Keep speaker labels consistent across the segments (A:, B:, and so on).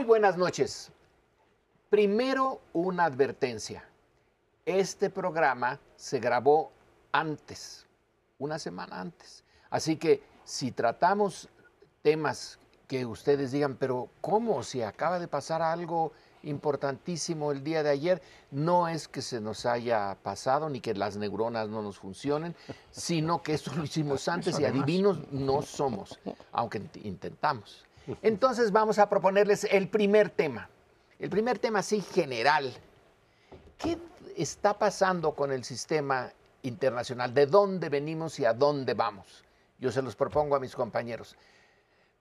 A: Muy buenas noches. Primero, una advertencia. Este programa se grabó antes, una semana antes. Así que si tratamos temas que ustedes digan, pero ¿cómo? Si acaba de pasar algo importantísimo el día de ayer, no es que se nos haya pasado ni que las neuronas no nos funcionen, sino que esto lo hicimos antes y adivinos no somos, aunque intentamos. Entonces vamos a proponerles el primer tema. El primer tema así general. ¿Qué está pasando con el sistema internacional? ¿De dónde venimos y a dónde vamos? Yo se los propongo a mis compañeros.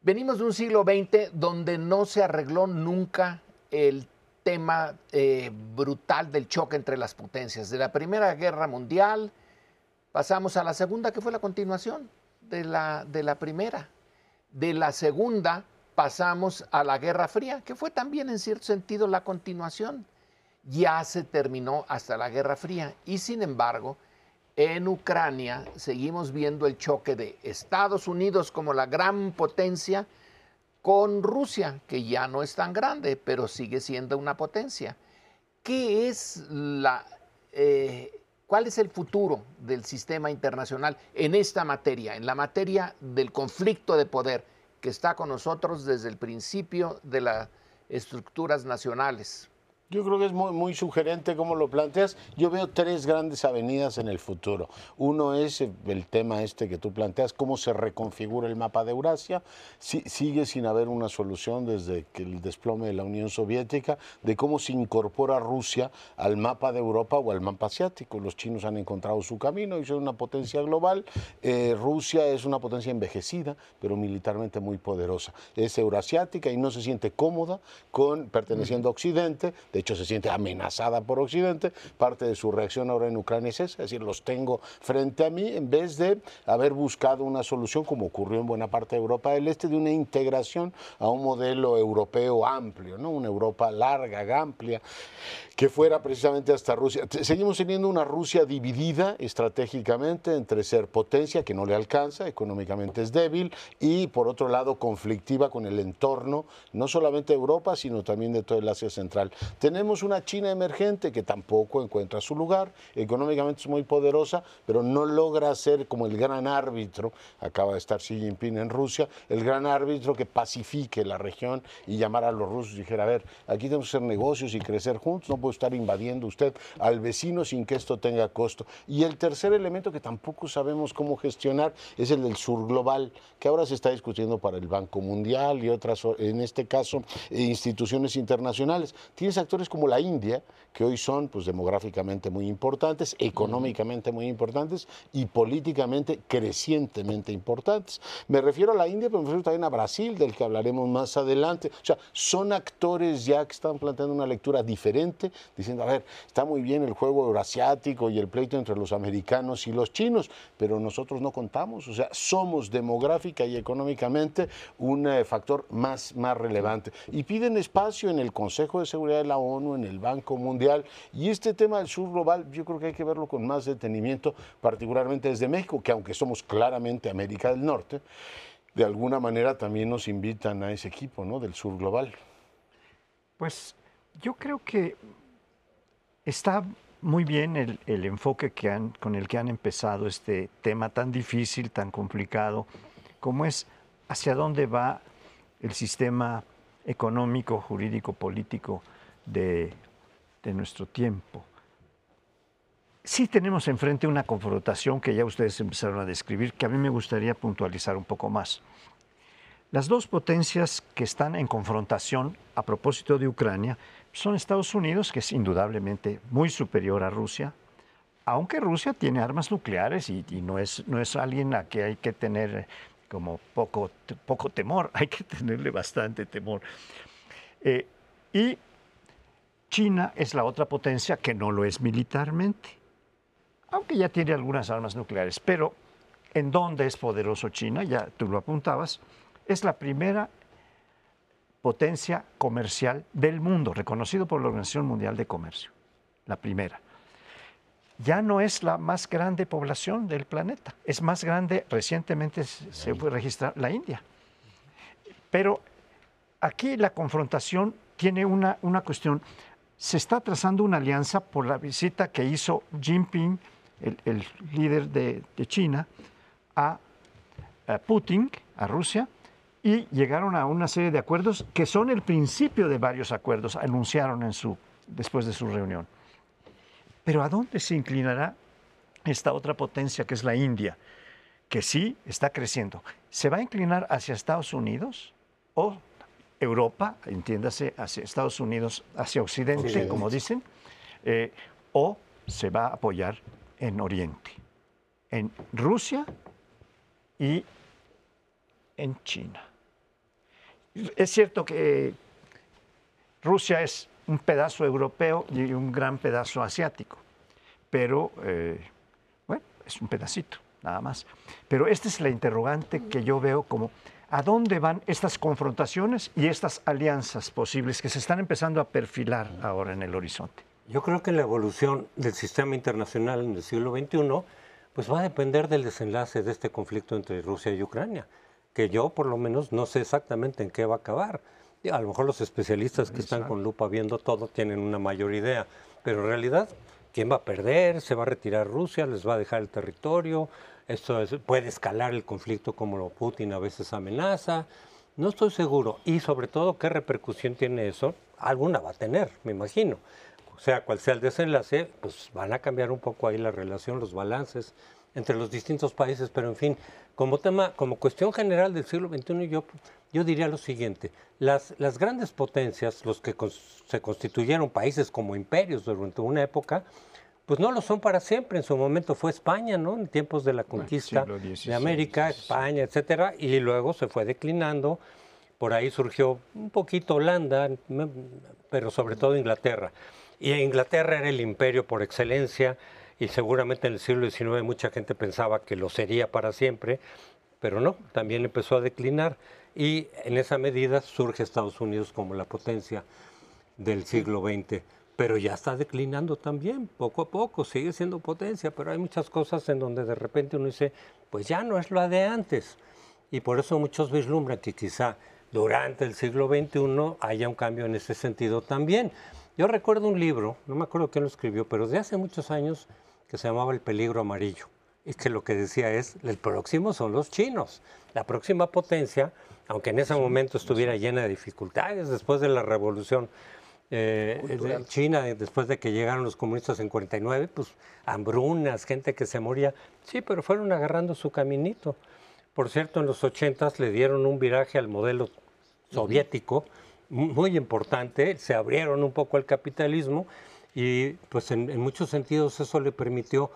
A: Venimos de un siglo XX donde no se arregló nunca el tema eh, brutal del choque entre las potencias. De la Primera Guerra Mundial pasamos a la Segunda, que fue la continuación de la, de la Primera. De la Segunda pasamos a la Guerra Fría, que fue también en cierto sentido la continuación. Ya se terminó hasta la Guerra Fría y sin embargo, en Ucrania seguimos viendo el choque de Estados Unidos como la gran potencia con Rusia, que ya no es tan grande, pero sigue siendo una potencia. ¿Qué es la, eh, ¿Cuál es el futuro del sistema internacional en esta materia, en la materia del conflicto de poder que está con nosotros desde el principio de las estructuras nacionales?
B: Yo creo que es muy, sugerente como lo planteas. Yo veo tres grandes avenidas en el futuro. Uno es el tema este que tú planteas, cómo se reconfigura el mapa de Eurasia. sigue sin haber una solución desde que el desplome de la Unión Soviética de cómo se incorpora Rusia al mapa de Europa o al mapa asiático. Los chinos han encontrado su camino y son una potencia global. Eh, Rusia es una potencia envejecida, pero militarmente muy poderosa. Es eurasiática y no se siente cómoda con perteneciendo a Occidente de hecho se siente amenazada por Occidente, parte de su reacción ahora en Ucrania es esa, es decir, los tengo frente a mí en vez de haber buscado una solución como ocurrió en buena parte de Europa del Este, de una integración a un modelo europeo amplio, ¿no? una Europa larga, amplia, que fuera precisamente hasta Rusia. Seguimos teniendo una Rusia dividida estratégicamente entre ser potencia, que no le alcanza, económicamente es débil, y por otro lado conflictiva con el entorno, no solamente de Europa, sino también de todo el Asia Central. Tenemos una China emergente que tampoco encuentra su lugar, económicamente es muy poderosa, pero no logra ser como el gran árbitro, acaba de estar Xi Jinping en Rusia, el gran árbitro que pacifique la región y llamar a los rusos y dijera, a ver, aquí tenemos que hacer negocios y crecer juntos, no puede estar invadiendo usted al vecino sin que esto tenga costo. Y el tercer elemento que tampoco sabemos cómo gestionar es el del sur global, que ahora se está discutiendo para el Banco Mundial y otras, en este caso, instituciones internacionales. Tienes actores como la India, que hoy son pues, demográficamente muy importantes, económicamente muy importantes y políticamente crecientemente importantes. Me refiero a la India, pero me refiero también a Brasil, del que hablaremos más adelante. O sea, son actores ya que están planteando una lectura diferente, diciendo, a ver, está muy bien el juego eurasiático y el pleito entre los americanos y los chinos, pero nosotros no contamos. O sea, somos demográfica y económicamente un eh, factor más, más relevante. Y piden espacio en el Consejo de Seguridad de la ONU, en el Banco Mundial. Y este tema del sur global, yo creo que hay que verlo con más detenimiento, particularmente desde México, que aunque somos claramente América del Norte, de alguna manera también nos invitan a ese equipo ¿no? del sur global.
C: Pues yo creo que está muy bien el, el, enfoque que han, con el que han empezado este tema tan difícil, tan complicado, como es hacia dónde va el sistema económico, jurídico, político de, nuestro tiempo. Sí tenemos enfrente una confrontación que ya ustedes empezaron a describir, que a mí me gustaría puntualizar un poco más. Las dos potencias que están en confrontación a propósito de Ucrania son Estados Unidos, que es indudablemente muy superior a Rusia, aunque Rusia tiene armas nucleares y, no, es, no es alguien a que hay que tener como poco, poco temor, hay que tenerle bastante temor. Eh, y China es la otra potencia que no lo es militarmente, aunque ya tiene algunas armas nucleares. Pero ¿en dónde es poderoso China? Ya tú lo apuntabas. Es la primera potencia comercial del mundo, reconocido por la Organización Mundial de Comercio. La primera. Ya no es la más grande población del planeta. Es más grande, recientemente se fue registrar la India. Pero aquí la confrontación tiene una, una cuestión. Se está trazando una alianza por la visita que hizo Jinping, el, el líder de, China, a, a Putin, a Rusia, y llegaron a una serie de acuerdos que son el principio de varios acuerdos, anunciaron en su, después de su reunión. Pero ¿a dónde se inclinará esta otra potencia que es la India? Que sí está creciendo. ¿Se va a inclinar hacia Estados Unidos o Europa, entiéndase, hacia Estados Unidos, hacia Occidente, como dicen, eh, o se va a apoyar en Oriente, en Rusia y en China? Es cierto que Rusia es un pedazo europeo y un gran pedazo asiático, pero eh, bueno, es un pedacito, nada más. Pero esta es la interrogante que yo veo como a dónde van estas confrontaciones y estas alianzas posibles que se están empezando a perfilar ahora en el horizonte.
D: Yo creo que la evolución del sistema internacional en el siglo XXI pues va a depender del desenlace de este conflicto entre Rusia y Ucrania, que yo por lo menos no sé exactamente en qué va a acabar. A lo mejor los especialistas que están con lupa viendo todo tienen una mayor idea, pero en realidad, ¿quién va a perder? ¿Se va a retirar Rusia? ¿Les va a dejar el territorio? Esto es- puede escalar el conflicto como lo Putin a veces amenaza. No estoy seguro. Y sobre todo, ¿qué repercusión tiene eso? Alguna va a tener, me imagino. O sea, cual sea el desenlace, pues van a cambiar un poco ahí la relación, los balances entre los distintos países, pero en fin, como tema, como cuestión general del siglo XXI, yo, yo diría lo siguiente, las, las grandes potencias, los que se constituyeron países como imperios durante una época, pues no lo son para siempre. En su momento fue España, ¿no? En tiempos de la conquista
C: XVI,
D: de América. España, etcétera, y luego se fue declinando. Por ahí surgió un poquito Holanda, pero sobre todo Inglaterra. Y Inglaterra era el imperio por excelencia y seguramente en el siglo XIX mucha gente pensaba que lo sería para siempre, pero no, también empezó a declinar y en esa medida surge Estados Unidos como la potencia del siglo XX, pero ya está declinando también, poco a poco, sigue siendo potencia, pero hay muchas cosas en donde de repente uno dice, pues ya no es lo de antes. Y por eso muchos vislumbran que quizá durante el siglo XXI haya un cambio en ese sentido también. Yo recuerdo un libro, no me acuerdo quién lo escribió, pero de hace muchos años que se llamaba El peligro amarillo. Y que lo que decía es, el próximo son los chinos. La próxima potencia, aunque en ese momento estuviera llena de dificultades después de la revolución eh, de China, después de que llegaron los comunistas en 49, pues hambrunas, gente que se moría. Sí, pero fueron agarrando su caminito. Por cierto, en los 80 le dieron un viraje al modelo soviético mu- muy importante, se abrieron un poco al capitalismo y pues en, en muchos sentidos eso le permitió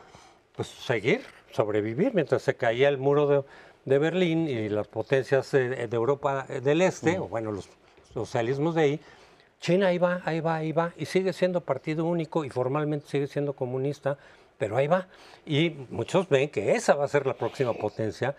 D: pues seguir, sobrevivir mientras se caía el muro de, de Berlín y las potencias de Europa del Este, o bueno, los socialismos de ahí, China ahí va, ahí va, ahí va, y sigue siendo partido único y formalmente sigue siendo comunista, pero ahí va. Y muchos ven que esa va a ser la próxima potencia,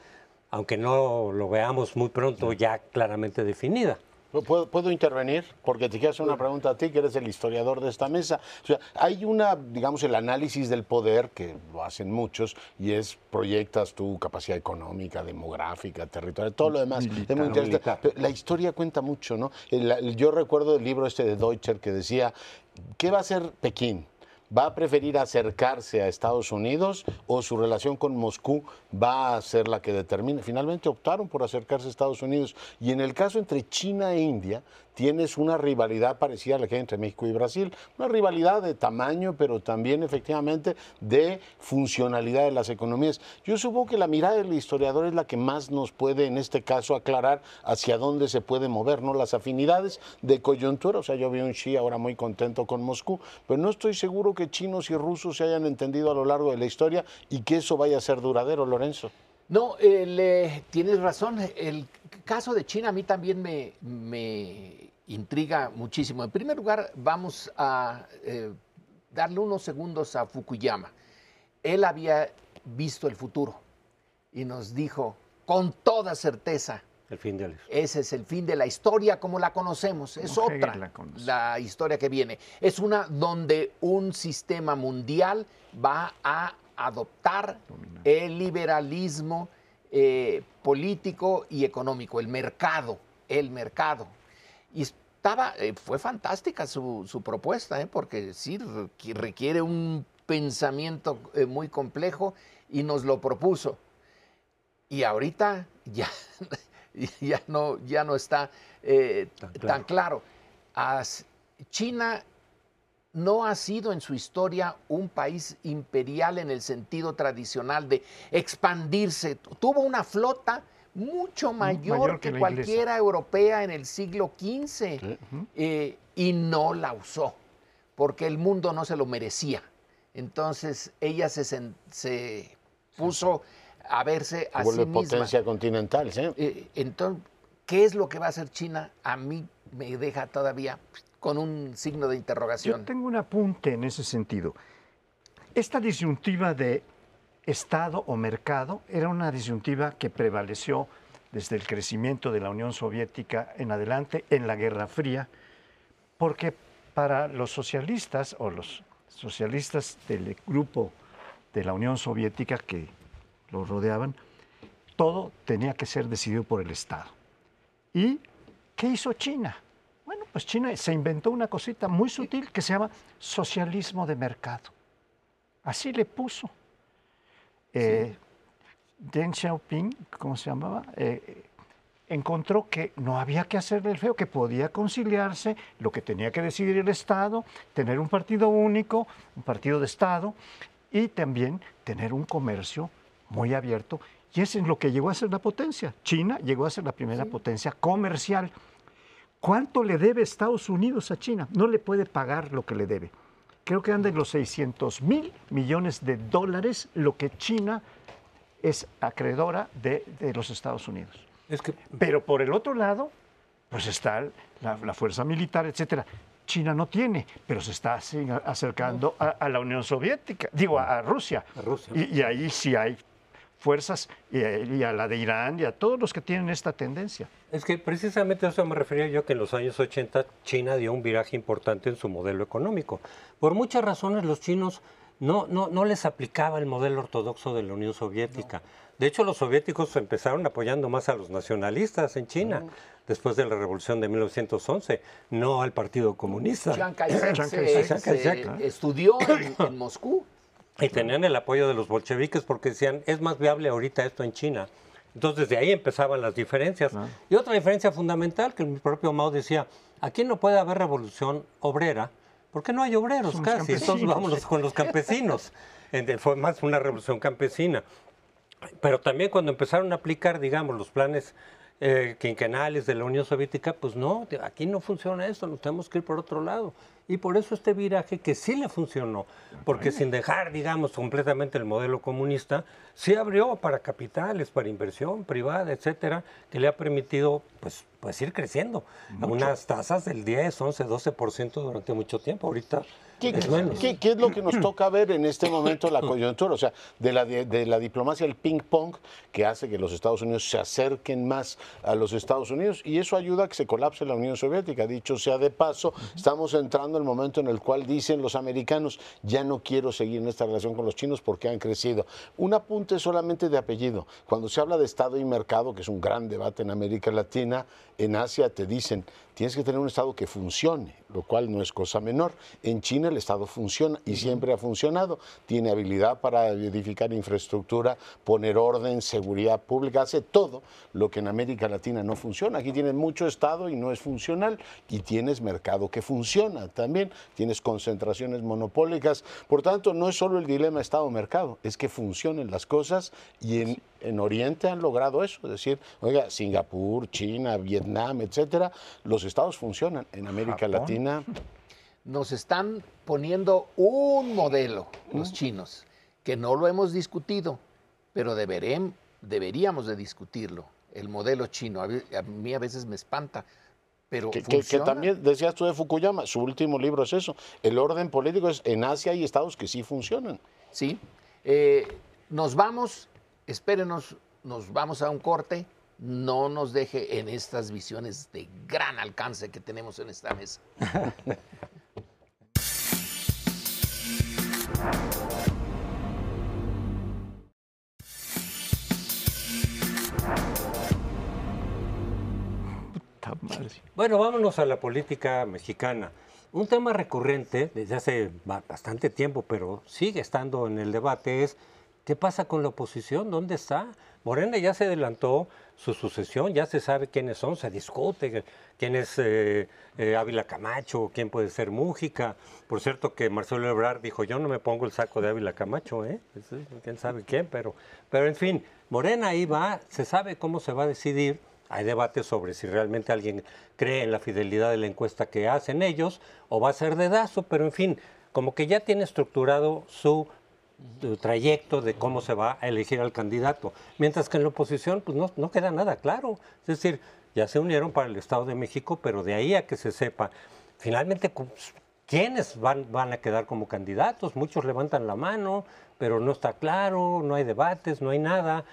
D: aunque no lo veamos muy pronto ya claramente definida.
B: ¿Puedo, puedo intervenir? Porque te quiero hacer una pregunta a ti, que eres el historiador de esta mesa. O sea, hay una, digamos, el análisis del poder, que lo hacen muchos, y es proyectas tu capacidad económica, demográfica, territorial, todo lo demás. es muy
C: Militar.
B: interesante.
D: Militar.
B: La historia cuenta mucho, ¿no? El- el- yo recuerdo el libro este de Deutscher que decía, ¿qué va a hacer Pekín? ¿Va a preferir acercarse a Estados Unidos o su relación con Moscú va a ser la que determine? Finalmente optaron por acercarse a Estados Unidos. Y en el caso entre China e India, tienes una rivalidad parecida a la que hay entre México y Brasil. Una rivalidad de tamaño, pero también efectivamente de funcionalidad de las economías. Yo supongo que la mirada del historiador es la que más nos puede, en este caso, aclarar hacia dónde se puede mover, ¿no? Las afinidades de coyuntura. O sea, yo veo un Xi ahora muy contento con Moscú, pero no estoy seguro que chinos y rusos se hayan entendido a lo largo de la historia y que eso vaya a ser duradero, Lorenzo.
A: No, el, eh, tienes razón. El caso de China a mí también me, me intriga muchísimo. En primer lugar, vamos a eh, darle unos segundos a Fukuyama. Él había visto el futuro y nos dijo con toda certeza,
D: El fin del
A: ese es el fin de la historia como la conocemos. Es otra
C: la conoce.
A: la historia que viene. Es una donde un sistema mundial va a adoptar el liberalismo eh, político y económico, el mercado, el mercado. Y estaba, eh, fue fantástica su, su propuesta, ¿eh? porque sí requiere un pensamiento muy complejo y nos lo propuso. Y ahorita ya, ya, no, ya no está tan claro. China no ha sido en su historia un país imperial en el sentido tradicional de expandirse. Tuvo una flota mucho mayor, que, cualquiera europea en el siglo XV eh, y no la usó porque el mundo no se lo merecía. Entonces ella se, se puso a verse a sí misma.
B: potencia continental, ¿sí?
A: Eh, entonces, ¿qué es lo que va a hacer China? A mí me deja todavía con un signo de interrogación.
C: Yo tengo un apunte en ese sentido. Esta disyuntiva de Estado o mercado era una disyuntiva que prevaleció desde el crecimiento de la Unión Soviética en adelante en la Guerra Fría, porque para los socialistas o los socialistas del grupo de la Unión Soviética que lo rodeaban, todo tenía que ser decidido por el Estado. ¿Y qué hizo China? Pues China se inventó una cosita muy sutil que se llama socialismo de mercado. Así le puso. Eh, Deng Xiaoping, ¿cómo se llamaba? Eh, encontró que no había que hacerle el feo, que podía conciliarse lo que tenía que decidir el Estado, tener un partido único, un partido de Estado, y también tener un comercio muy abierto. Y eso es lo que llegó a ser la potencia. China llegó a ser la primera potencia comercial. ¿Cuánto le debe Estados Unidos a China? No le puede pagar lo que le debe. Creo que anda en los 600 mil millones de dólares lo que China es acreedora de, de los Estados Unidos. Pero por el otro lado, pues está la, fuerza militar, etcétera. China no tiene, pero se está acercando a, la Unión Soviética, digo, a, Rusia. Y, ahí sí hay fuerzas, y, a la de Irán, y a todos los que tienen esta tendencia.
D: Es que precisamente a eso me refería yo, que en los años 80 China dio un viraje importante en su modelo económico. Por muchas razones los chinos no, no, no les aplicaba el modelo ortodoxo de la Unión Soviética. De hecho, los soviéticos empezaron apoyando más a los nacionalistas en China, después de la revolución de 1911, no al Partido Comunista.
A: Chiang Kai-shek estudió en, Moscú.
D: Y tenían el apoyo de los bolcheviques porque decían, es más viable ahorita esto en China. Entonces, de ahí empezaban las diferencias. Y otra diferencia fundamental, que el propio Mao decía, aquí no puede haber revolución obrera, porque no hay obreros casi, entonces vámonos con los campesinos. Fue más una revolución campesina. Pero también cuando empezaron a aplicar, digamos, los planes eh, quinquenales de la Unión Soviética, pues no, aquí no funciona esto, nos tenemos que ir por otro lado. Y por eso este viraje que sí le funcionó, porque sin dejar, digamos, completamente el modelo comunista, sí abrió para capitales, para inversión privada, etcétera, que le ha permitido, pues, pues ir creciendo a unas tasas del 10, 11, 12% durante mucho tiempo. Ahorita
B: ¿Qué, es lo que nos toca ver en este momento la coyuntura? O sea, de la, de, la diplomacia, el ping-pong que hace que los Estados Unidos se acerquen más a los Estados Unidos y eso ayuda a que se colapse la Unión Soviética. Dicho sea de paso, estamos entrando el momento en el cual dicen los americanos, ya no quiero seguir en esta relación con los chinos porque han crecido. Un apunte solamente de apellido. Cuando se habla de Estado y mercado, que es un gran debate en América Latina, en Asia te dicen, tienes que tener un Estado que funcione, lo cual no es cosa menor. En China el Estado funciona y siempre ha funcionado. Tiene habilidad para edificar infraestructura, poner orden, seguridad pública, hace todo lo que en América Latina no funciona. Aquí tienes mucho Estado y no es funcional y tienes mercado que funciona también. Tienes concentraciones monopólicas. Por tanto, no es solo el dilema Estado-mercado, es que funcionen las cosas y en, en Oriente han logrado eso. Es decir, oiga, Singapur, China, Vietnam, etcétera, los estados funcionan. En América Latina.
A: Nos están poniendo un modelo, los chinos, que no lo hemos discutido, pero deberíamos de discutirlo. El modelo chino. A mí a veces me espanta. Pero
B: que, que, también decías tú de Fukuyama, su último libro es eso. El orden político es en Asia hay estados que sí funcionan.
A: Sí. Eh, nos vamos, espérenos, nos vamos a un corte no nos deje en estas visiones de gran alcance que tenemos en esta mesa.
D: Bueno, vámonos a la política mexicana. Un tema recurrente desde hace bastante tiempo, pero sigue estando en el debate, es ¿qué pasa con la oposición? ¿Dónde está? Morena ya se adelantó su sucesión, ya se sabe quiénes son, se discute quién es eh, eh, Ávila Camacho, quién puede ser Mújica. Por cierto que Marcelo Ebrard dijo, yo no me pongo el saco de Ávila Camacho, ¿eh? quién sabe quién, pero, pero en fin, Morena ahí va, se sabe cómo se va a decidir hay debate sobre si realmente alguien cree en la fidelidad de la encuesta que hacen ellos o va a ser dedazo, pero en fin, como que ya tiene estructurado su, trayecto de cómo se va a elegir al candidato. Mientras que en la oposición pues no, no queda nada claro. Es decir, ya se unieron para el Estado de México, pero de ahí a que se sepa finalmente quiénes van, van a quedar como candidatos. Muchos levantan la mano, pero no está claro, no hay debates, no hay nada.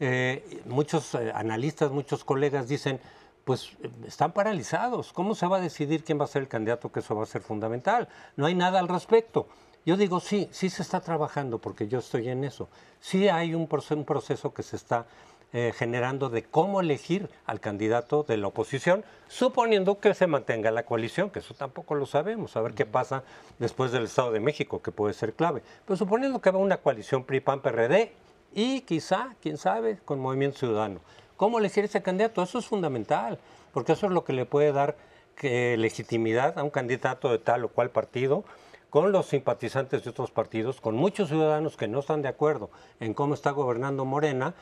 D: Eh, muchos eh, analistas, muchos colegas dicen, pues están paralizados. ¿Cómo se va a decidir quién va a ser el candidato? Que eso va a ser fundamental. No hay nada al respecto. Yo digo, sí, sí se está trabajando porque yo estoy en eso. Sí hay un, proceso, que se está eh, generando de cómo elegir al candidato de la oposición, suponiendo que se mantenga la coalición, que eso tampoco lo sabemos, a ver qué pasa después del Estado de México, que puede ser clave. Pero suponiendo que va una coalición PRI-PAN-PRD, y quizá, quién sabe, con Movimiento Ciudadano. ¿Cómo elegir ese candidato? Eso es fundamental, porque eso es lo que le puede dar legitimidad a un candidato de tal o cual partido con los simpatizantes de otros partidos, con muchos ciudadanos que no están de acuerdo en cómo está gobernando Morena,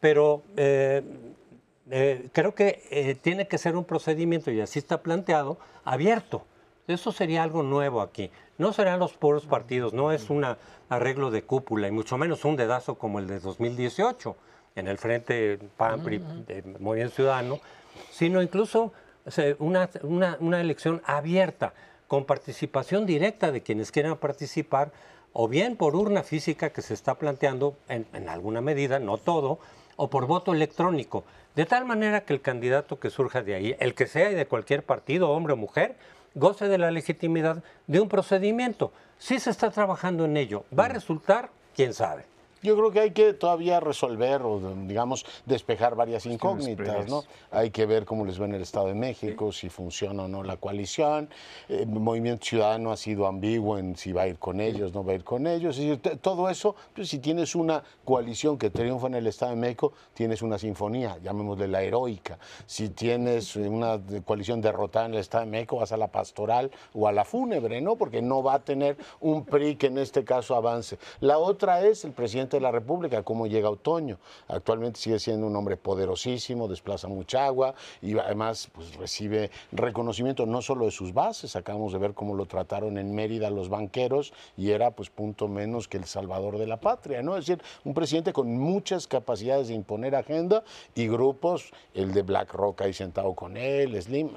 D: pero eh, eh, creo que eh, tiene que ser un procedimiento, y así está planteado, abierto. Eso sería algo nuevo aquí. No serán los puros partidos, no es un arreglo de cúpula y mucho menos un dedazo como el de 2018 en el Frente PAN, de Movimiento Ciudadano, sino incluso una, una, elección abierta, con participación directa de quienes quieran participar, o bien por urna física que se está planteando en, alguna medida, no todo, o por voto electrónico, de tal manera que el candidato que surja de ahí, el que sea y de cualquier partido, hombre o mujer, goce de la legitimidad de un procedimiento. Si se está trabajando en ello, ¿va a resultar? ¿Quién sabe?
B: Yo creo que hay que todavía resolver o, digamos, despejar varias incógnitas, ¿no? Hay que ver cómo les va en el Estado de México, si funciona o no la coalición. El eh, Movimiento Ciudadano ha sido ambiguo en si va a ir con ellos, no va a ir con ellos. Es decir, todo eso, pues, si tienes una coalición que triunfa en el Estado de México, tienes una sinfonía, llamémosle la heroica. Si tienes una coalición derrotada en el Estado de México, vas a la pastoral o a la fúnebre, ¿no? Porque no va a tener un PRI que en este caso avance. La otra es el presidente de la República, cómo llega otoño. Actualmente sigue siendo un hombre poderosísimo, desplaza mucha agua y además pues, recibe reconocimiento no solo de sus bases, acabamos de ver cómo lo trataron en Mérida los banqueros y era pues punto menos que el salvador de la patria, ¿no? Es decir, un presidente con muchas capacidades de imponer agenda y grupos, el de BlackRock ahí sentado con él, Slim,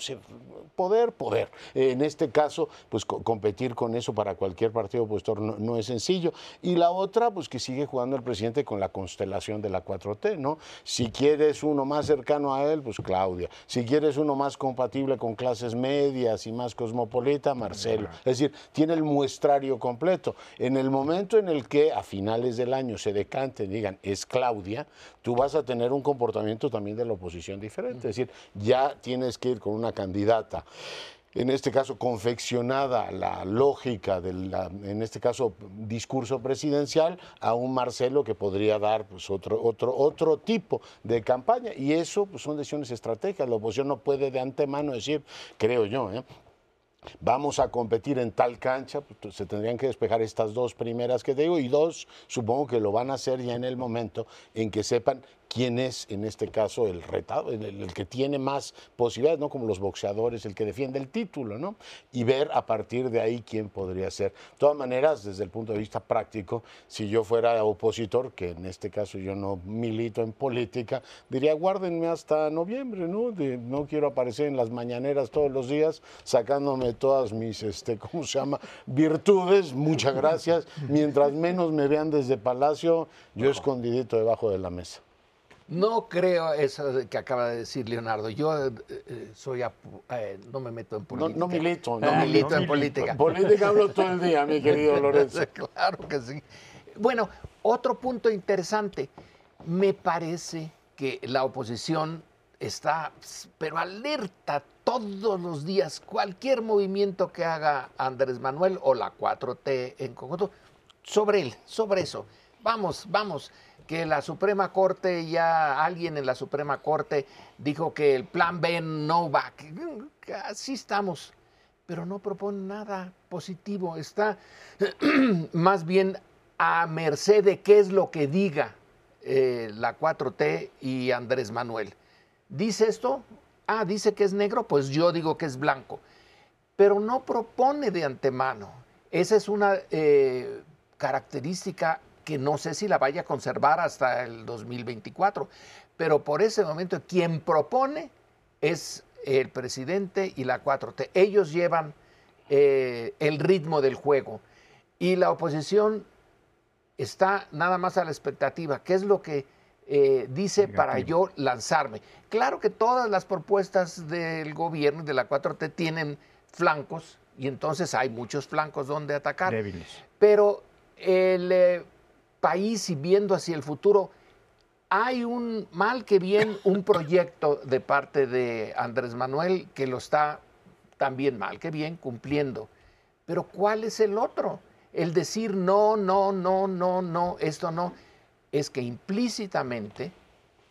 B: poder, poder. En este caso, pues competir con eso para cualquier partido opositor no, no es sencillo. Y la otra, pues que sigue jugando el presidente con la constelación de la 4T, ¿no? Si quieres uno más cercano a él, pues Claudia. Si quieres uno más compatible con clases medias y más cosmopolita, Marcelo. Es decir, tiene el muestrario completo. En el momento en el que a finales del año se decanten, digan, es Claudia, tú vas a tener un comportamiento también de la oposición diferente. Es decir, ya tienes que ir con una candidata en este caso confeccionada la lógica del, en este caso, discurso presidencial a un Marcelo que podría dar pues, otro, otro, otro tipo de campaña. Y eso pues, son decisiones estratégicas. La oposición no puede de antemano decir, creo yo, ¿eh? vamos a competir en tal cancha, pues, se tendrían que despejar estas dos primeras que te digo y dos, supongo que lo van a hacer ya en el momento en que sepan quién es en este caso el retado, el, que tiene más posibilidades, ¿no? Como los boxeadores, el que defiende el título, ¿no? Y ver a partir de ahí quién podría ser. De todas maneras, desde el punto de vista práctico, si yo fuera opositor, que en este caso yo no milito en política, diría guárdenme hasta noviembre, ¿no? no quiero aparecer en las mañaneras todos los días sacándome todas mis, este, ¿cómo se llama? Virtudes, muchas gracias. Mientras menos me vean desde Palacio, yo escondidito debajo de la mesa.
A: No creo eso que acaba de decir Leonardo. Yo eh, eh, soy eh, no me meto en política.
B: No, milito.
A: No, milito en política.
B: Política hablo todo el día, mi querido Lorenzo.
A: claro que sí. Bueno, otro punto interesante. Me parece que la oposición está, pero alerta todos los días, cualquier movimiento que haga Andrés Manuel o la 4T en conjunto, sobre él, sobre eso. Vamos, vamos, que la Suprema Corte, ya alguien en la Suprema Corte dijo que el plan B no va. Así estamos, pero no propone nada positivo, está más bien a merced de qué es lo que diga eh, la 4T y Andrés Manuel. ¿Dice esto? Ah, dice que es negro, pues yo digo que es blanco. Pero no propone de antemano. Esa es una eh, característica que no sé si la vaya a conservar hasta el 2024. Pero por ese momento quien propone es el presidente y la 4T. Ellos llevan eh, el ritmo del juego. Y la oposición está nada más a la expectativa. ¿Qué es lo que eh, dice para yo lanzarme? Claro que todas las propuestas del gobierno y de la 4T tienen flancos y entonces hay muchos flancos donde atacar.
C: Débiles.
A: Pero el eh, país y viendo hacia el futuro, hay un mal que bien un proyecto de parte de Andrés Manuel que lo está también mal que bien cumpliendo. Pero ¿cuál es el otro? El decir no, no, no, no, no, esto no, es que implícitamente,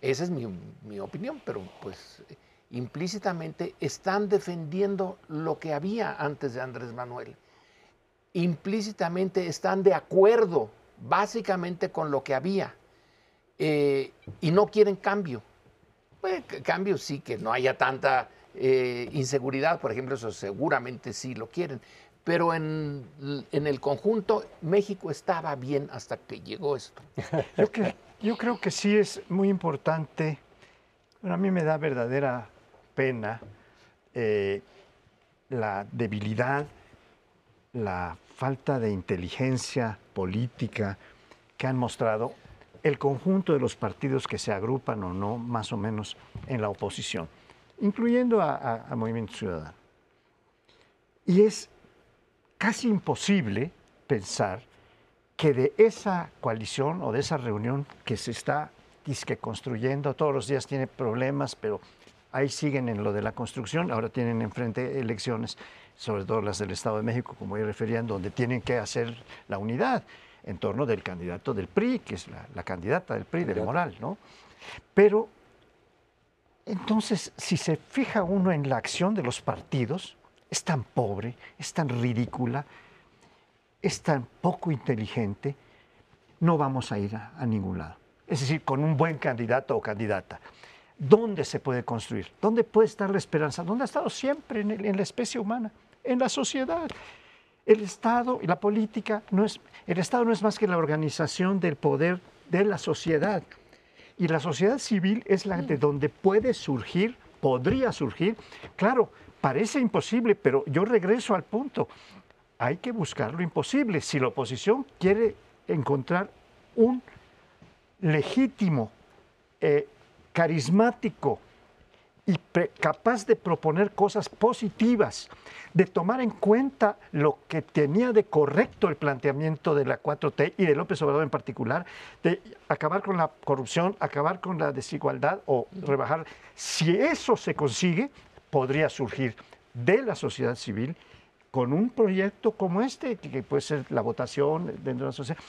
A: esa es mi, mi opinión, pero pues implícitamente están defendiendo lo que había antes de Andrés Manuel. Implícitamente están de acuerdo básicamente con lo que había eh, y no quieren cambio. Pues, cambio sí, que no haya tanta eh, inseguridad, por ejemplo, eso seguramente sí lo quieren, pero en, el conjunto México estaba bien hasta que llegó esto.
C: Yo, creo que sí es muy importante, a mí me da verdadera pena eh, la debilidad, la falta de inteligencia política que han mostrado el conjunto de los partidos que se agrupan o no, más o menos, en la oposición, incluyendo a, a Movimiento Ciudadano. Y es casi imposible pensar que de esa coalición o de esa reunión que se está disque construyendo, todos los días tiene problemas, pero ahí siguen en lo de la construcción, ahora tienen enfrente elecciones, sobre todo las del Estado de México, como ya referían, donde tienen que hacer la unidad en torno del candidato del PRI, que es la, candidata del PRI, del Moral, ¿no? Pero, entonces, si se fija uno en la acción de los partidos, es tan pobre, es tan ridícula, es tan poco inteligente, no vamos a ir a, ningún lado. Es decir, con un buen candidato o candidata. ¿Dónde se puede construir? ¿Dónde puede estar la esperanza? ¿Dónde ha estado siempre en, en la especie humana? En la sociedad. El Estado y la política no es, el Estado no es más que la organización del poder de la sociedad. Y la sociedad civil es la de donde puede surgir, podría surgir, claro, Parece imposible, pero yo regreso al punto. Hay que buscar lo imposible. Si la oposición quiere encontrar un legítimo, eh, carismático y capaz de proponer cosas positivas, de tomar en cuenta lo que tenía de correcto el planteamiento de la 4T y de López Obrador en particular, de acabar con la corrupción, acabar con la desigualdad o rebajar. Si eso se consigue, podría surgir de la sociedad civil con un proyecto como este, que puede ser la votación dentro de la sociedad,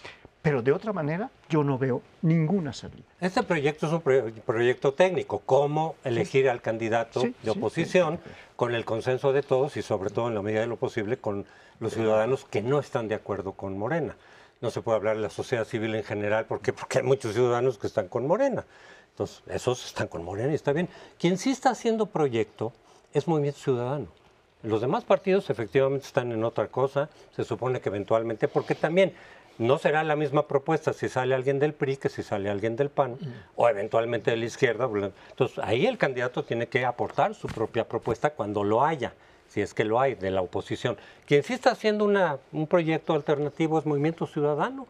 C: pero de otra manera yo no veo ninguna salida.
D: Este proyecto es un proyecto técnico, cómo elegir al candidato de oposición con el consenso de todos y sobre todo en la medida de lo posible con los ciudadanos que no están de acuerdo con Morena. No se puede hablar de la sociedad civil en general, ¿por Porque hay muchos ciudadanos que están con Morena. Entonces, esos están con Morena y está bien. Quien sí está haciendo proyecto es Movimiento Ciudadano. Los demás partidos efectivamente están en otra cosa, se supone que eventualmente, porque también no será la misma propuesta si sale alguien del PRI que si sale alguien del PAN, o eventualmente de la izquierda. Entonces ahí el candidato tiene que aportar su propia propuesta cuando lo haya, si es que lo hay, de la oposición. Quien sí está haciendo una, un proyecto alternativo es Movimiento Ciudadano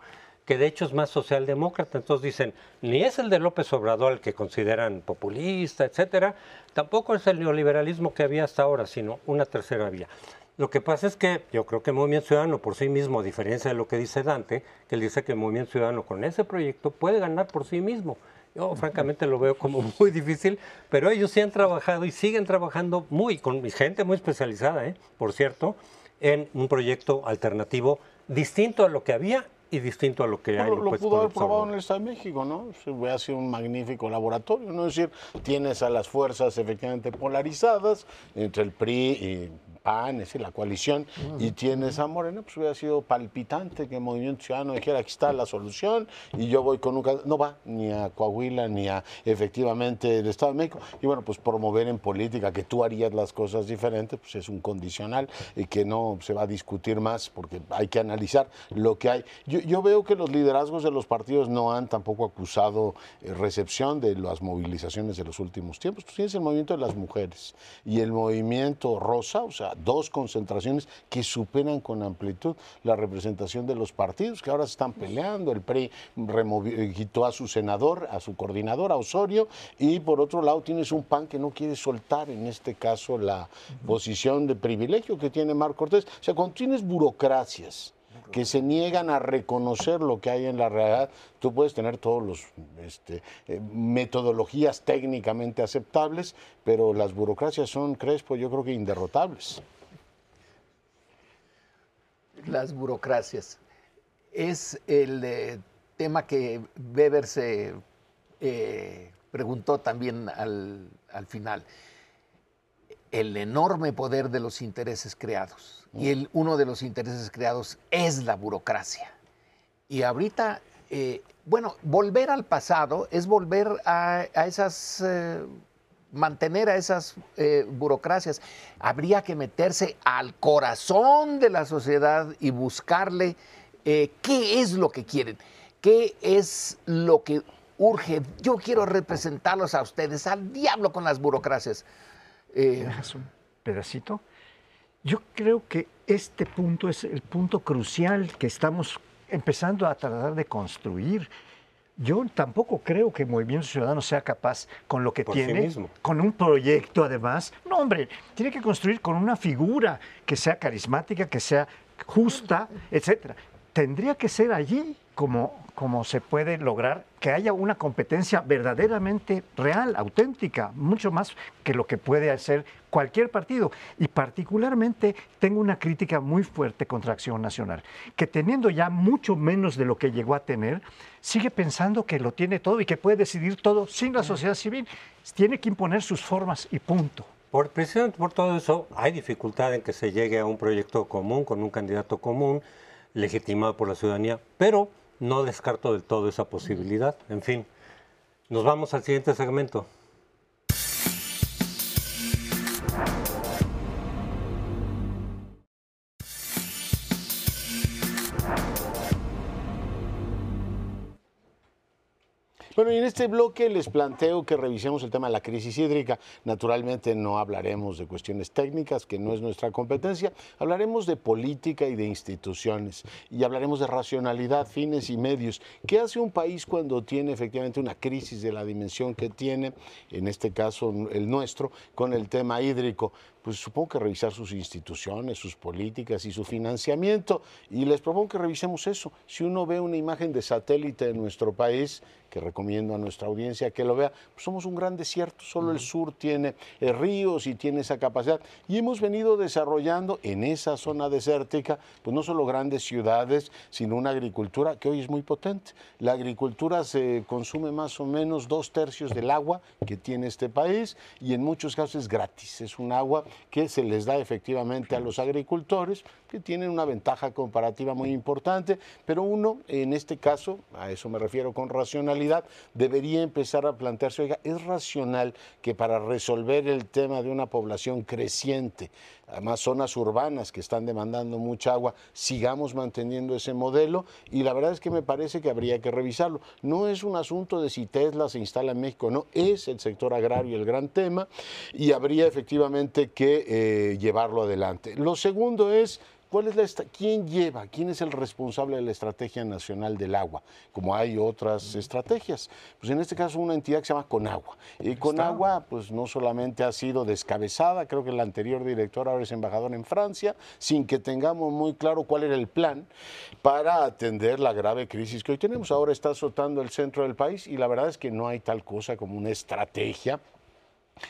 D: que de hecho es más socialdemócrata. Entonces dicen, ni es el de López Obrador el que consideran populista, etcétera, tampoco es el neoliberalismo que había hasta ahora, sino una tercera vía. Lo que pasa es que yo creo que el Movimiento Ciudadano por sí mismo, a diferencia de lo que dice Dante, que él dice que el Movimiento Ciudadano con ese proyecto puede ganar por sí mismo Yo francamente lo veo como muy difícil, pero ellos sí han trabajado y siguen trabajando muy, con gente muy especializada, ¿eh? por cierto, en un proyecto alternativo distinto a lo que había y distinto a lo que hay.
B: Lo, lo pudo haber probado en el Estado de México, ¿no? Se hubiera sido un magnífico laboratorio, ¿no? Es decir, tienes a las fuerzas efectivamente polarizadas entre el PRI y PAN, es decir, la coalición, y tienes a Morena, pues hubiera sido palpitante que el Movimiento Ciudadano dijera, aquí está la solución, y yo voy con un... No va ni a Coahuila, ni a efectivamente el Estado de México. Y bueno, pues promover en política que tú harías las cosas diferentes, pues es un condicional y que no se va a discutir más porque hay que analizar lo que hay. Yo, yo veo que los liderazgos de los partidos no han tampoco acusado eh, recepción de las movilizaciones de los últimos tiempos. Tú tienes el movimiento de las mujeres y el movimiento rosa, o sea, dos concentraciones que superan con amplitud la representación de los partidos, que ahora se están peleando. El PRI removió, quitó a su senador, a su coordinador, a Osorio, y por otro lado tienes un PAN que no quiere soltar, en este caso, la posición de privilegio que tiene Marco Cortés. O sea, cuando tienes burocracias, que se niegan a reconocer lo que hay en la realidad, tú puedes tener todos los este, eh, metodologías técnicamente aceptables, pero las burocracias son, Crespo, yo creo que inderrotables.
A: Las burocracias. Es el eh, tema que Weber se eh, preguntó también al, al final. El enorme poder de los intereses creados y el, uno de los intereses creados es la burocracia. Y ahorita, eh, bueno, volver al pasado es volver a, esas, eh, mantener a esas eh, burocracias. Habría que meterse al corazón de la sociedad y buscarle eh, qué es lo que quieren, qué es lo que urge. Yo quiero representarlos a ustedes, al diablo con las burocracias.
C: ¿Me dejas un pedacito? Yo creo que este punto es el punto crucial que estamos empezando a tratar de construir. Yo tampoco creo que el Movimiento Ciudadano sea capaz con lo que
D: Por sí
C: tiene,
D: mismo.
C: con un proyecto además. No, hombre, tiene que construir con una figura que sea carismática, que sea justa, etcétera. Tendría que ser allí como, como se puede lograr que haya una competencia verdaderamente real, auténtica, mucho más que lo que puede hacer cualquier partido. Y particularmente tengo una crítica muy fuerte contra Acción Nacional, que teniendo ya mucho menos de lo que llegó a tener, sigue pensando que lo tiene todo y que puede decidir todo sin la sociedad civil. Tiene que imponer sus formas y punto.
D: Por, precisamente por todo eso, hay dificultad en que se llegue a un proyecto común, con un candidato común, legitimado por la ciudadanía, pero no descarto del todo esa posibilidad. En fin, nos vamos al siguiente segmento.
B: En este bloque les planteo que revisemos el tema de la crisis hídrica. Naturalmente no hablaremos de cuestiones técnicas, que no es nuestra competencia. Hablaremos de política y de instituciones. Y hablaremos de racionalidad, fines y medios. ¿Qué hace un país cuando tiene efectivamente una crisis de la dimensión que tiene, en este caso el nuestro, con el tema hídrico? Pues supongo que revisar sus instituciones, sus políticas y su financiamiento. Y les propongo que revisemos eso. Si uno ve una imagen de satélite de nuestro país, que recomiendo a nuestra audiencia que lo vea, pues somos un gran desierto, solo el sur tiene eh, ríos y tiene esa capacidad. Y hemos venido desarrollando en esa zona desértica, pues no solo grandes ciudades, sino una agricultura que hoy es muy potente. La agricultura se consume más o menos dos tercios del agua que tiene este país y en muchos casos es gratis, es un agua que se les da efectivamente a los agricultores, que tienen una ventaja comparativa muy importante, pero uno, en este caso, a eso me refiero con racionalidad, debería empezar a plantearse, oiga, es racional que para resolver el tema de una población creciente, además zonas urbanas que están demandando mucha agua, sigamos manteniendo ese modelo y la verdad es que me parece que habría que revisarlo. No es un asunto de si Tesla se instala en México, no, es el sector agrario el gran tema y habría efectivamente que eh, llevarlo adelante. Lo segundo es ¿Cuál es la ¿Quién lleva? ¿Quién es el responsable de la Estrategia Nacional del Agua? Como hay otras estrategias. Pues en este caso una entidad que se llama Conagua. Y Conagua pues no solamente ha sido descabezada, creo que el anterior director ahora es embajador en Francia, sin que tengamos muy claro cuál era el plan para atender la grave crisis que hoy tenemos. Ahora está azotando el centro del país y la verdad es que no hay tal cosa como una estrategia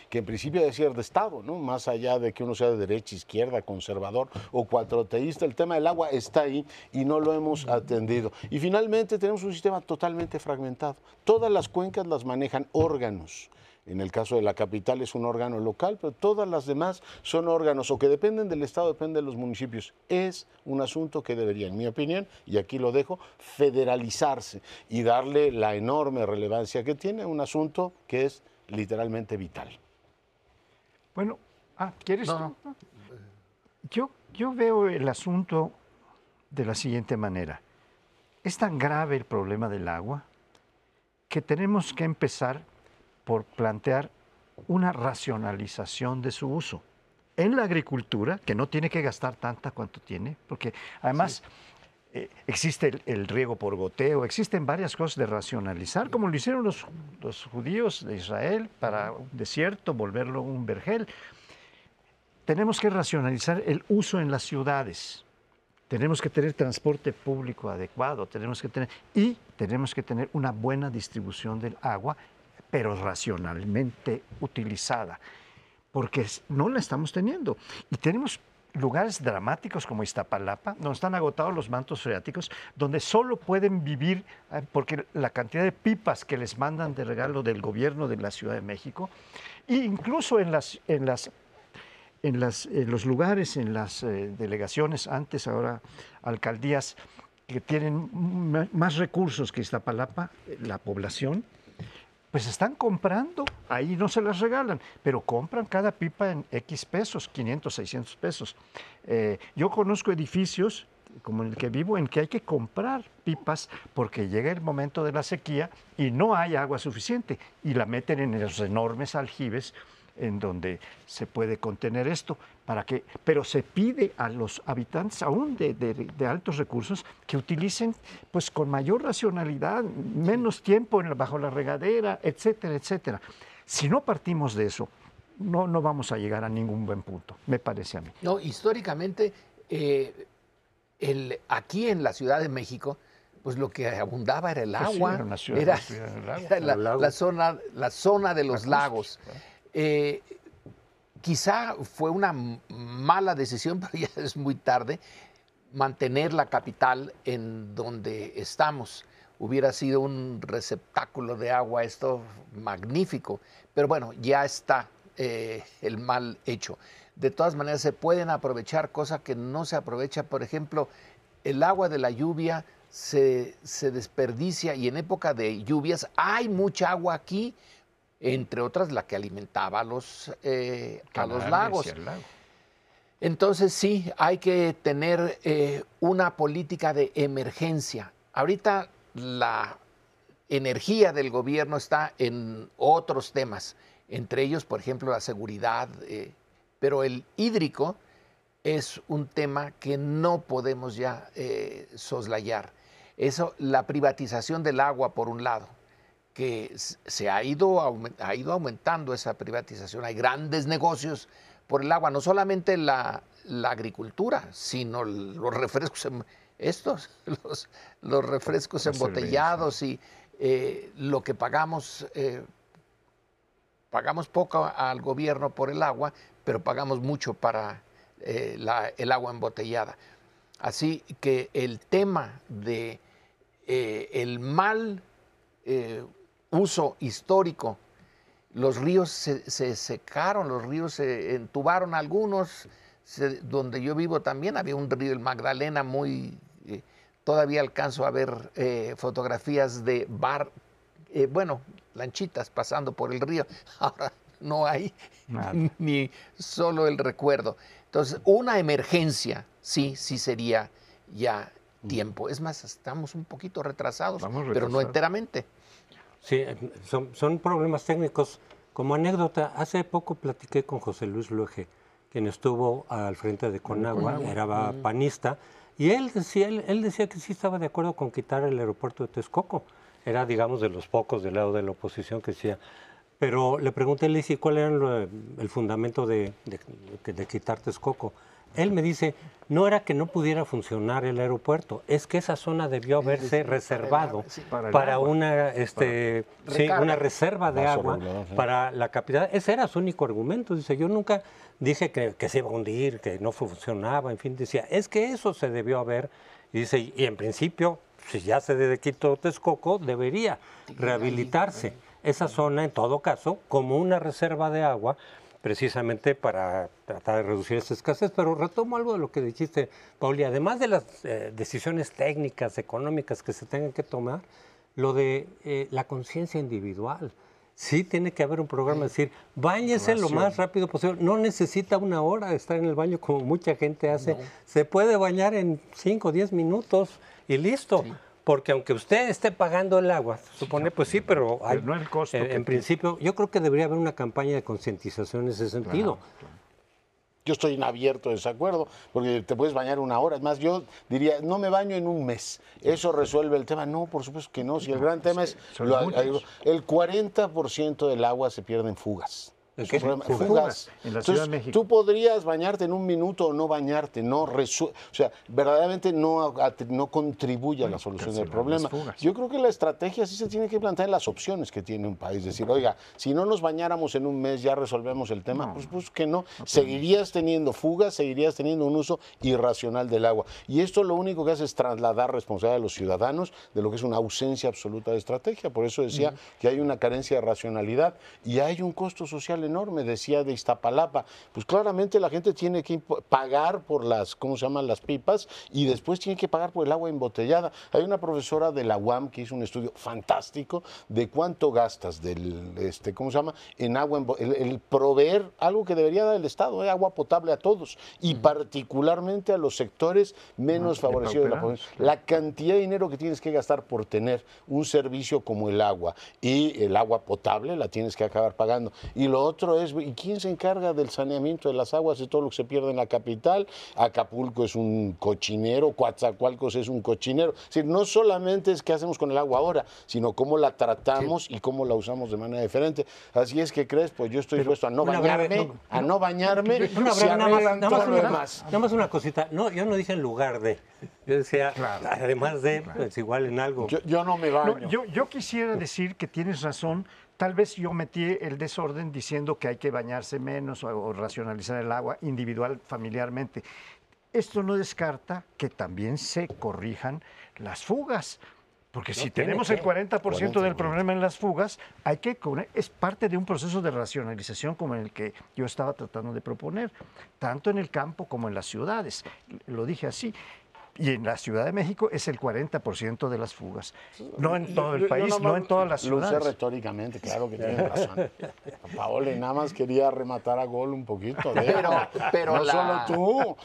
B: que en principio de Estado, ¿no? Más allá de que uno sea de derecha, izquierda, conservador o cuatroteísta, el tema del agua está ahí y no lo hemos atendido. Y finalmente tenemos un sistema totalmente fragmentado. Todas las cuencas las manejan órganos. En el caso de la capital es un órgano local, pero todas las demás son órganos o que dependen del Estado, dependen de los municipios. Es un asunto que debería, en mi opinión, y aquí lo dejo, federalizarse y darle la enorme relevancia que tiene un asunto que es literalmente vital.
C: Bueno, ah, ¿quieres
A: No,
C: tú? Yo, yo veo el asunto de la siguiente manera. Es tan grave el problema del agua que tenemos que empezar por plantear una racionalización de su uso. En la agricultura, que no tiene que gastar tanta cuanto tiene, porque además eh, existe el, el riego por goteo, existen varias cosas de racionalizar, como lo hicieron los, los judíos de Israel para un desierto, volverlo un vergel. Tenemos que racionalizar el uso en las ciudades. Tenemos que tener transporte público adecuado, tenemos que tener y tenemos que tener una buena distribución del agua, pero racionalmente utilizada, porque no la estamos teniendo. Y tenemos lugares dramáticos como Iztapalapa, donde están agotados los mantos freáticos, donde solo pueden vivir, eh, porque la cantidad de pipas que les mandan de regalo del gobierno de la Ciudad de México, e incluso en las, en las en, las, en los lugares, en las eh, delegaciones, antes, ahora alcaldías, que tienen más recursos que Iztapalapa, eh, la población, pues están comprando, ahí no se las regalan, pero compran cada pipa en X pesos, 500, 600 pesos. Eh, yo conozco edificios como en el que vivo, en que hay que comprar pipas porque llega el momento de la sequía y no hay agua suficiente y la meten en los enormes aljibes en donde se puede contener esto, para que, pero se pide a los habitantes aún de, de- de altos recursos que utilicen pues con mayor racionalidad, menos tiempo en bajo la regadera, etcétera, etcétera. Si no partimos de eso, no, no vamos a llegar a ningún buen punto, me parece a mí.
A: No, históricamente, eh, el, aquí en la Ciudad de México, pues lo que abundaba era el
C: Pues
A: agua,
C: era
A: la, zona, la zona de los lagos. Eh, quizá fue una mala decisión, pero ya es muy tarde, mantener la capital en donde estamos. Hubiera sido un receptáculo de agua, esto magnífico, pero bueno, ya está eh, el mal hecho. De todas maneras, se pueden aprovechar cosas que no se aprovecha. Por ejemplo, el agua de la lluvia se, se desperdicia y en época de lluvias hay mucha agua aquí, entre otras la que alimentaba a los, eh, a los lagos.
C: lago.
A: Entonces sí, hay que tener eh, una política de emergencia. Ahorita la energía del gobierno está en otros temas, entre ellos, por ejemplo, la seguridad, eh, pero el hídrico es un tema que no podemos ya soslayar. Eso, la privatización del agua, por un lado, que se ha ido, ha ido aumentando esa privatización. Hay grandes negocios por el agua, no solamente la, la agricultura, sino los refrescos, estos, los, los refrescos embotellados y eh, lo que pagamos, eh, pagamos poco al gobierno por el agua, pero pagamos mucho para eh, la- el agua embotellada. Así que el tema de el mal eh, uso histórico, los ríos se, se secaron, los ríos se entubaron algunos, se- donde yo vivo también había un río, el Magdalena, muy... eh, todavía alcanzo a ver eh, fotografías de bar, eh, bueno, lanchitas pasando por el río. Ahora no hay
C: Nada.
A: ni solo el recuerdo. Entonces, una emergencia, sí, sí sería ya tiempo. Es más, estamos un poquito retrasados, pero no enteramente.
D: Sí, eh, son, son problemas técnicos. Como anécdota, hace poco platiqué con José Luis Luege quien estuvo al frente de Conagua, era panista, y él decía, él, decía que sí estaba de acuerdo con quitar el aeropuerto de Texcoco. Era, digamos, de los pocos del lado de la oposición que decía. Pero le pregunté, le dije, ¿cuál era el fundamento de, de, de quitar Texcoco? Él me dice, no era que no pudiera funcionar el aeropuerto, es que esa zona debió haberse reservado para, una, este, una reserva de agua para la capital. Ese era su único argumento. Dice, yo nunca dije que, se iba a hundir, que no funcionaba, en fin, decía, es que eso se debió haber. Y dice, y en principio, si ya se de Quito Texcoco, debería rehabilitarse esa zona, en todo caso, como una reserva de agua precisamente para tratar de reducir esa escasez. Pero retomo algo de lo que dijiste, Pauli, además de las eh, decisiones técnicas, económicas que se tengan que tomar, lo de eh, la conciencia individual. Sí tiene que haber un programa, es decir, báñese lo más rápido posible. No necesita una hora de estar en el baño como mucha gente hace. Se puede bañar en 5 o 10 minutos y listo porque aunque usted esté pagando el agua, supone, pues sí, pero, hay,
C: no el costo.
D: en principio, yo creo que debería haber una campaña de concientización en ese sentido.
B: Yo estoy en abierto desacuerdo, porque te puedes bañar una hora. Es más, yo diría, no me baño en un mes. ¿Eso resuelve el tema? No, por supuesto que no. Si el gran tema es, el 40% del agua se pierde en fugas.
C: Fugas. En la Ciudad de México.
B: Tú podrías bañarte en un minuto o no bañarte, no o sea, verdaderamente no, no contribuye a la solución del problema. Yo creo que la estrategia sí se tiene que plantear en las opciones que tiene un país. Decir, oiga, si no nos bañáramos en un mes ya resolvemos el tema, pues, pues, que no. seguirías teniendo fugas, seguirías teniendo un uso irracional del agua. Y esto lo único que hace es trasladar responsabilidad a los ciudadanos de lo que es una ausencia absoluta de estrategia. Por eso decía que hay una carencia de racionalidad y hay un costo social enorme, decía de Iztapalapa. Pues claramente la gente tiene que pagar por las, ¿cómo se llaman? Las pipas y después tiene que pagar por el agua embotellada. Hay una profesora de la UAM que hizo un estudio fantástico de cuánto gastas del, este, ¿cómo se llama? En agua, el, el proveer algo que debería dar el Estado, ¿eh? agua potable a todos y particularmente a los sectores menos favorecidos de la población. La cantidad de dinero que tienes que gastar por tener un servicio como el agua y el agua potable la tienes que acabar pagando. Y lo otro otro es, ¿y quién se encarga del saneamiento de las aguas de todo lo que se pierde en la capital? Acapulco es un cochinero, Coatzacoalcos es un cochinero. Es decir, no solamente es qué hacemos con el agua ahora, sino cómo la tratamos y cómo la usamos de manera diferente. Así es que crees, pues yo estoy dispuesto a no bañarme, a no bañarme,
D: breve, nada, más, nada, más una, nada más una cosita. No, yo no dije en lugar de. Yo decía, además de, pues igual en algo.
B: Yo, no me baño.
C: yo, yo quisiera decir que tienes razón Tal vez yo metí el desorden diciendo que hay que bañarse menos o, racionalizar el agua individual, familiarmente. Esto no descarta que también se corrijan las fugas. Porque si tenemos el 40%, del problema en las fugas, hay que es parte de un proceso de racionalización como el que yo estaba tratando de proponer, tanto en el campo como en las ciudades. Lo dije así. Y en la Ciudad de México es el 40% de las fugas. No en todo el país, no en todas las ciudades.
B: Lo retóricamente, claro que tiene razón. Paola nada más quería rematar a gol un poquito.
A: pero,
B: no solo tú.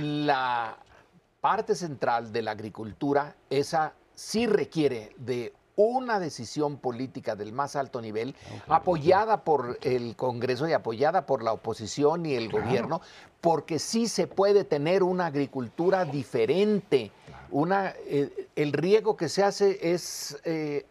A: La parte central de la agricultura, esa sí requiere de una decisión política del más alto nivel, apoyada por el Congreso y apoyada por la oposición y el gobierno, porque sí se puede tener una agricultura diferente. Una, eh, el riego que se hace es eh,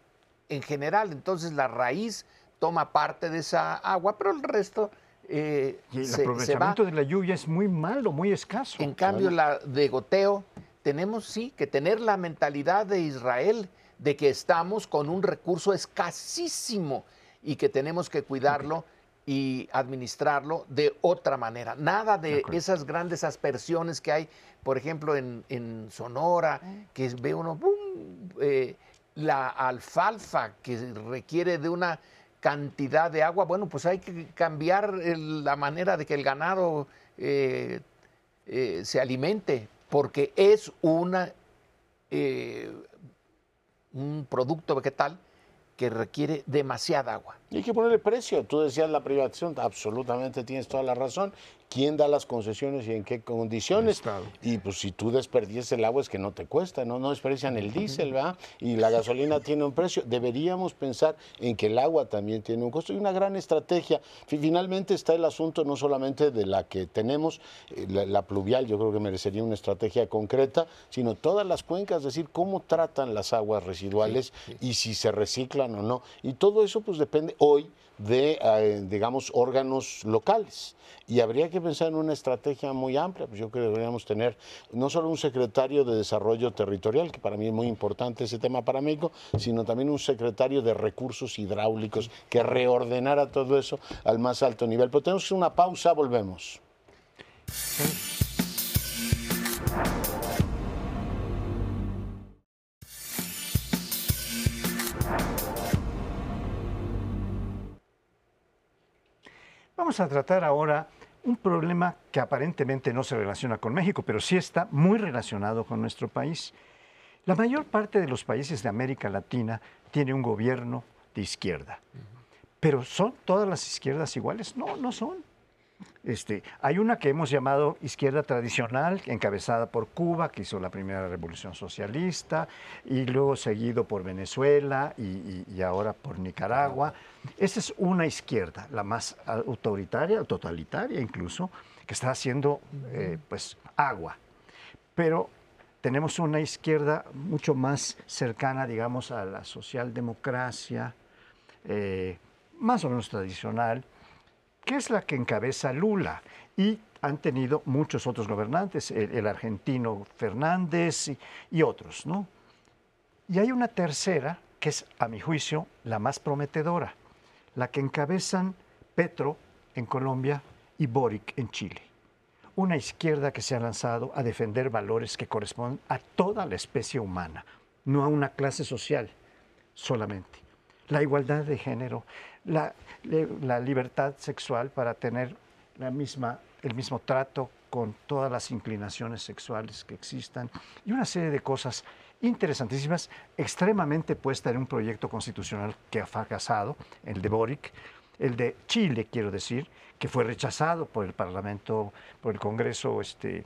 A: en general, entonces la raíz toma parte de esa agua, pero el resto
C: eh, y el aprovechamiento de la lluvia es muy malo, muy escaso.
A: En cambio, la de goteo, tenemos sí que tener la mentalidad de Israel de que estamos con un recurso escasísimo y que tenemos que cuidarlo y administrarlo de otra manera. Nada de, esas grandes aspersiones que hay, por ejemplo, en, Sonora, que ve uno, eh, la alfalfa que requiere de una cantidad de agua, bueno, pues hay que cambiar la manera de que el ganado eh, eh, se alimente, porque es una un producto vegetal que requiere demasiada agua.
B: Y hay que ponerle precio. Tú decías la privatización, absolutamente tienes toda la razón. Quién da las concesiones y en qué condiciones. Y pues si tú desperdices el agua es que no te cuesta, no, no desperdician el diésel, ¿verdad? Y la gasolina tiene un precio. Deberíamos pensar en que el agua también tiene un costo y una gran estrategia. Finalmente está el asunto no solamente de la que tenemos, eh, la, pluvial, yo creo que merecería una estrategia concreta, sino todas las cuencas, es decir, cómo tratan las aguas residuales y si se reciclan o no. Y todo eso pues depende hoy de, eh, digamos, órganos locales. Y habría que pensar en una estrategia muy amplia. Pues yo creo que deberíamos tener no solo un secretario de Desarrollo Territorial, que para mí es muy importante ese tema para México, sino también un secretario de Recursos Hidráulicos que reordenara todo eso al más alto nivel. Pero tenemos una pausa, volvemos.
C: Vamos a tratar ahora un problema que aparentemente no se relaciona con México, pero sí está muy relacionado con nuestro país. La mayor parte de los países de América Latina tiene un gobierno de izquierda. Pero ¿son todas las izquierdas iguales? No, no son. Este, hay una que hemos llamado izquierda tradicional, encabezada por Cuba, que hizo la primera revolución socialista, y luego seguido por Venezuela y, ahora por Nicaragua. Esa es una izquierda, la más autoritaria, totalitaria incluso, que está haciendo eh, pues, agua. Pero tenemos una izquierda mucho más cercana, digamos, a la socialdemocracia, eh, más o menos tradicional, que es la que encabeza Lula. Y han tenido muchos otros gobernantes, el, argentino Fernández y, otros, ¿no? Y hay una tercera, que es, a mi juicio, la más prometedora, la que encabezan Petro en Colombia y Boric en Chile. Una izquierda que se ha lanzado a defender valores que corresponden a toda la especie humana, no a una clase social solamente. La igualdad de género, la, libertad sexual para tener la misma, el mismo trato con todas las inclinaciones sexuales que existan y una serie de cosas interesantísimas, extremadamente puesta en un proyecto constitucional que ha fracasado, el de Boric, el de Chile, quiero decir, que fue rechazado por el Parlamento, por el Congreso este,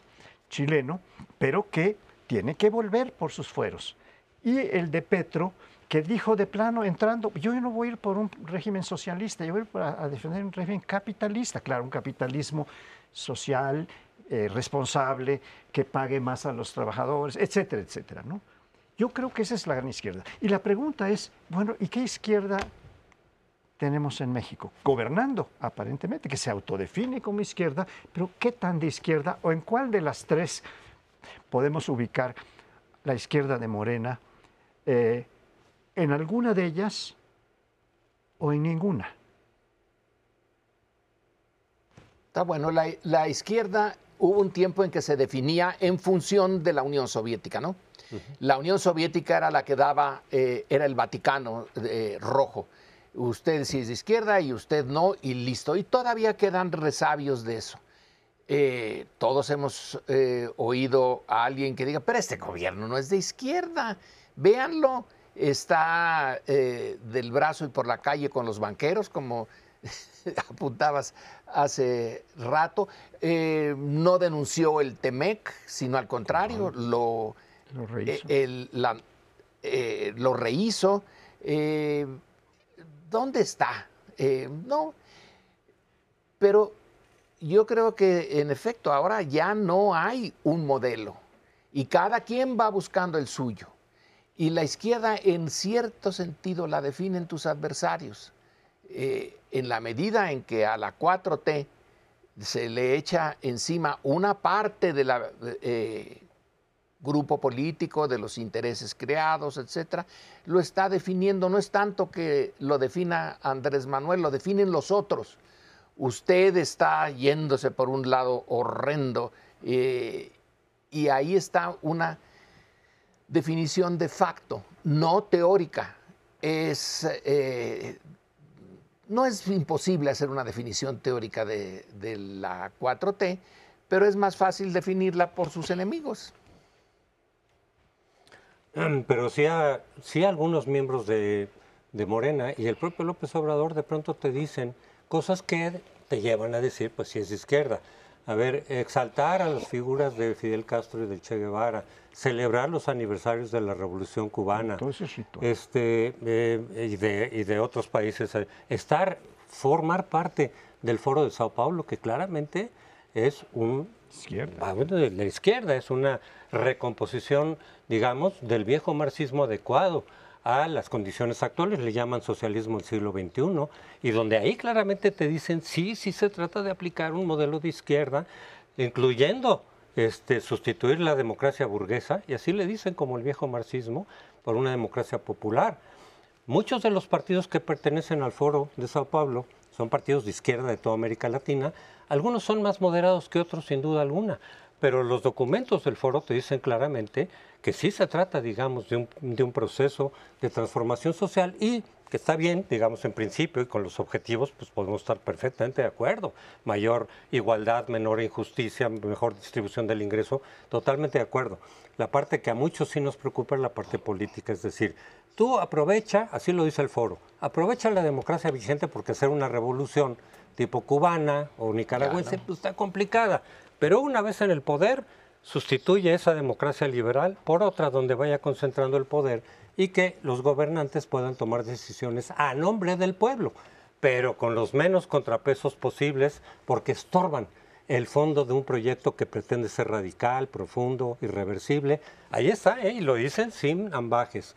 C: chileno, pero que tiene que volver por sus fueros. Y el de Petro, que dijo de plano, entrando, yo no voy a ir por un régimen socialista, yo voy a ir a defender un régimen capitalista, claro, un capitalismo social, eh, responsable, que pague más a los trabajadores, etcétera, etcétera, ¿no? Yo creo que esa es la gran izquierda. Y la pregunta es, bueno, ¿y qué izquierda tenemos en México? Gobernando, aparentemente, que se autodefine como izquierda, pero ¿qué tan de izquierda o en cuál de las tres podemos ubicar la izquierda de Morena? Eh, en alguna de ellas o en ninguna.
A: Está bueno, la, izquierda hubo un tiempo en que se definía en función de la Unión Soviética, ¿no? La Unión Soviética era la que daba, eh, era el Vaticano eh, rojo. Usted sí es de izquierda y usted no, y listo. Y todavía quedan resabios de eso. Eh, todos hemos oído a alguien que diga, pero este gobierno no es de izquierda. Véanlo, está eh, del brazo y por la calle con los banqueros, como apuntabas hace rato. Eh, no denunció el TEMEC, sino al contrario, lo, lo rehizo. Eh, lo rehizo. ¿Dónde está? no. Pero yo creo que en efecto ahora ya no hay un modelo y cada quien va buscando el suyo. Y la izquierda en cierto sentido la definen tus adversarios. Eh, en la medida en que a la 4T se le echa encima una parte del eh, grupo político, de los intereses creados, etcétera, lo está definiendo. No es tanto que lo defina Andrés Manuel, lo definen los otros. Usted está yéndose por un lado horrendo eh, y ahí está una definición de facto, no teórica. Es, eh, no es imposible hacer una definición teórica de, la 4T, pero es más fácil definirla por sus enemigos.
D: Pero sí, sí algunos miembros de, de, Morena y el propio López Obrador de pronto te dicen cosas que te llevan a decir, pues si es izquierda. A ver, exaltar a las figuras de Fidel Castro y del Che Guevara, celebrar los aniversarios de la Revolución Cubana, este, eh, y, de, y de otros países, eh, estar, formar parte del Foro de Sao Paulo, que claramente es un
C: Izquierda.
D: Ah, bueno, de la izquierda, es una recomposición, digamos, del viejo marxismo adecuado a las condiciones actuales, le llaman socialismo del siglo XXI, y donde ahí claramente te dicen, sí, sí se trata de aplicar un modelo de izquierda, incluyendo este, sustituir la democracia burguesa, y así le dicen como el viejo marxismo, por una democracia popular. Muchos de los partidos que pertenecen al foro de Sao Paulo son partidos de izquierda de toda América Latina. Algunos son más moderados que otros, sin duda alguna, pero los documentos del foro te dicen claramente que sí se trata, digamos, de un, de un proceso de transformación social y que está bien, digamos, en principio y con los objetivos, pues podemos estar perfectamente de acuerdo. Mayor igualdad, menor injusticia, mejor distribución del ingreso, totalmente de acuerdo. La parte que a muchos sí nos preocupa es la parte política, es decir, tú aprovecha, así lo dice el foro, aprovecha la democracia vigente porque hacer una revolución tipo cubana o nicaragüense pues, está complicada, pero una vez en el poder, sustituye esa democracia liberal por otra donde vaya concentrando el poder y que los gobernantes puedan tomar decisiones a nombre del pueblo, pero con los menos contrapesos posibles porque estorban el fondo de un proyecto que pretende ser radical, profundo, irreversible. Ahí está, ¿eh? y lo dicen sin ambajes.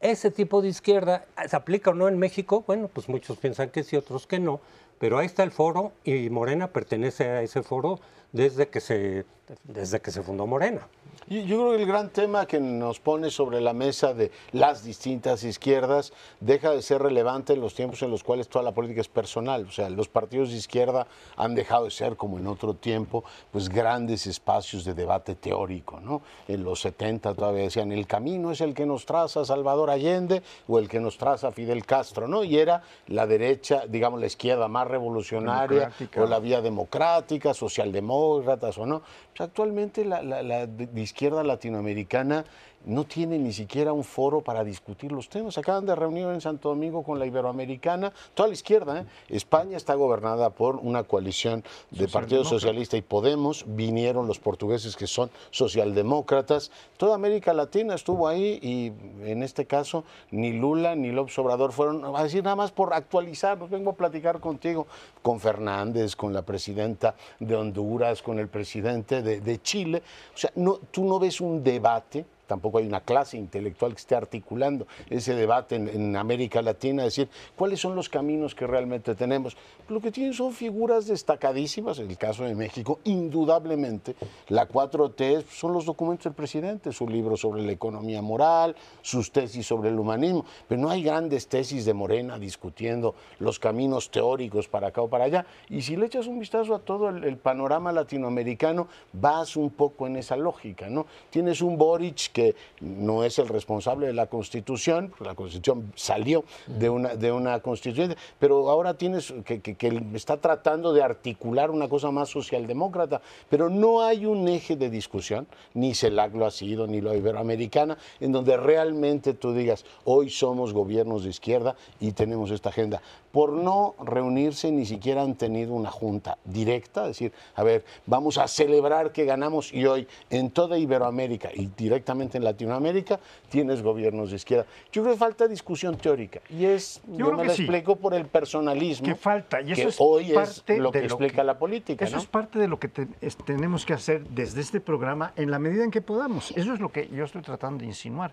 D: Ese tipo de izquierda, ¿se aplica o no en México? Bueno, pues muchos piensan que sí, otros que no, pero ahí está el foro y Morena pertenece a ese foro desde que se, desde que se fundó Morena.
B: Yo, yo creo que el gran tema que nos pone sobre la mesa de las distintas izquierdas deja de ser relevante en los tiempos en los cuales toda la política es personal. O sea, los partidos de izquierda han dejado de ser, como en otro tiempo, pues grandes espacios de debate teórico. ¿no? En los 70 todavía decían, el camino es el que nos traza Salvador Allende o el que nos traza Fidel Castro. ¿no? Y era la derecha, digamos, la izquierda más revolucionaria o la vía democrática, socialdemócratas o no. Pues actualmente la, la- la de izquierda latinoamericana no tiene ni siquiera un foro para discutir los temas. Acaban de reunir en Santo Domingo con la Iberoamericana, toda la izquierda. ¿eh? España está gobernada por una coalición de Partido Socialista y Podemos. Vinieron los portugueses que son socialdemócratas. Toda América Latina estuvo ahí y en este caso ni Lula ni López Obrador fueron a decir nada más por actualizar. Pues vengo a platicar contigo, con Fernández, con la presidenta de Honduras, con el presidente de, de Chile. O sea, no, tú no ves un debate tampoco hay una clase intelectual que esté articulando ese debate en, América Latina, decir cuáles son los caminos que realmente tenemos. Lo que tienen son figuras destacadísimas, en el caso de México, indudablemente, la 4T son los documentos del presidente, su libro sobre la economía moral, sus tesis sobre el humanismo, pero no hay grandes tesis de Morena discutiendo los caminos teóricos para acá o para allá. Y si le echas un vistazo a todo el, el panorama latinoamericano, vas un poco en esa lógica, ¿no? Tienes un Boric que no es el responsable de la Constitución, porque la Constitución salió de una, de una constituyente, pero ahora tienes que, que- que está tratando de articular una cosa más socialdemócrata, pero no hay un eje de discusión, ni CELAC lo ha sido, ni la Iberoamericana, en donde realmente tú digas, hoy somos gobiernos de izquierda y tenemos esta agenda. Por no reunirse, ni siquiera han tenido una junta directa, decir, a ver, vamos a celebrar que ganamos y hoy en toda Iberoamérica y directamente en Latinoamérica tienes gobiernos de izquierda. Yo creo que falta discusión teórica y es, yo,
C: creo
B: me lo
C: sí.
B: explico por el personalismo
C: que falta y eso
B: que
C: es
B: hoy es
C: parte
B: lo
C: de
B: que explica
C: que-
B: la política.
C: Eso
B: ¿no?
C: es parte de lo que te- es- tenemos que hacer desde este programa en la medida en que podamos. Eso es lo que yo estoy tratando de insinuar.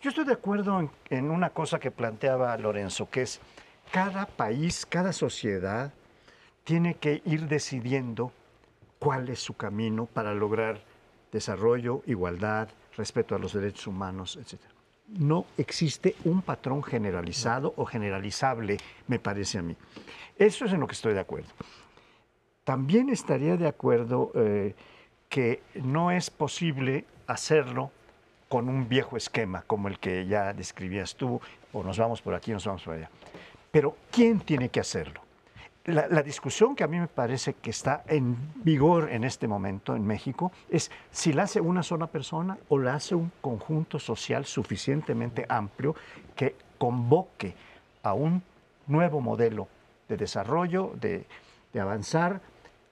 C: Yo estoy de acuerdo en, en una cosa que planteaba Lorenzo, que es cada país, cada sociedad tiene que ir decidiendo cuál es su camino para lograr desarrollo, igualdad, respeto a los derechos humanos, etc. No existe un patrón generalizado o generalizable, me parece a mí. Eso es en lo que estoy de acuerdo. También estaría de acuerdo eh, que no es posible hacerlo con un viejo esquema como el que ya describías tú, o nos vamos por aquí, nos vamos por allá. Pero ¿quién tiene que hacerlo? La, discusión que a mí me parece que está en vigor en este momento en México es si la hace una sola persona o la hace un conjunto social suficientemente amplio que convoque a un nuevo modelo de desarrollo, de, de avanzar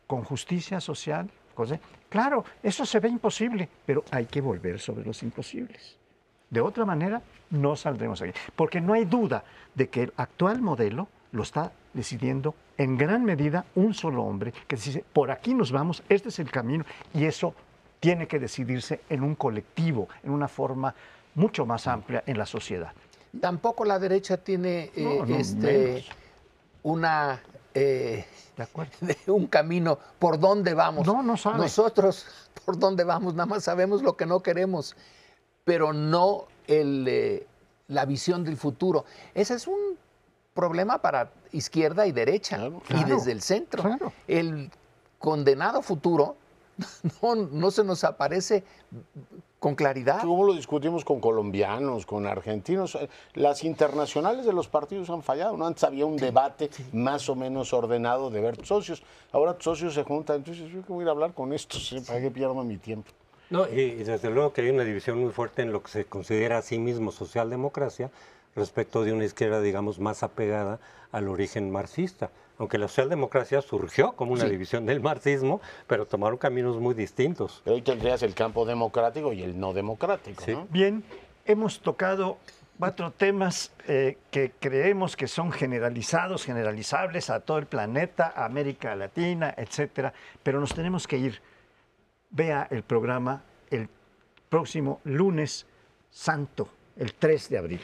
C: con justicia social. cosa- Claro, eso se ve imposible, pero hay que volver sobre los imposibles. De otra manera, no saldremos aquí. Porque no hay duda de que el actual modelo lo está decidiendo en gran medida un solo hombre que dice, por aquí nos vamos, este es el camino, y eso tiene que decidirse en un colectivo, en una forma mucho más amplia en la sociedad.
A: Tampoco la derecha tiene eh,
C: No, no,
A: este, una, eh,
C: ¿De acuerdo?
A: un camino por dónde vamos.
C: No, no sabe.
A: Nosotros por dónde vamos, nada más sabemos lo que no queremos, pero no el, eh, la visión del futuro. Ese es un problema para izquierda y derecha
B: Claro.
A: y desde el centro.
C: claro.
A: El condenado futuro no, no se nos aparece con claridad.
B: ¿Cómo lo discutimos con colombianos, con argentinos? Las internacionales de los partidos han fallado, ¿no? Antes había un debate más o menos ordenado de ver tus socios. Ahora tus socios se juntan, entonces yo que voy a ir a hablar con estos, ¿eh? ¿para qué pierdo mi tiempo?
D: No, y, y desde luego que hay una división muy fuerte en lo que se considera a sí mismo socialdemocracia respecto de una izquierda, digamos, más apegada al origen marxista. Aunque la socialdemocracia surgió como una
A: Sí.
D: división del marxismo, pero tomaron caminos muy distintos.
B: Pero hoy tendrías el campo democrático y el no democrático,
D: Sí.
B: ¿no?
C: Bien, hemos tocado cuatro temas eh, que creemos que son generalizados, generalizables a todo el planeta, a América Latina, etcétera, pero nos tenemos que ir. Vea el programa el próximo lunes santo, el 3 de abril.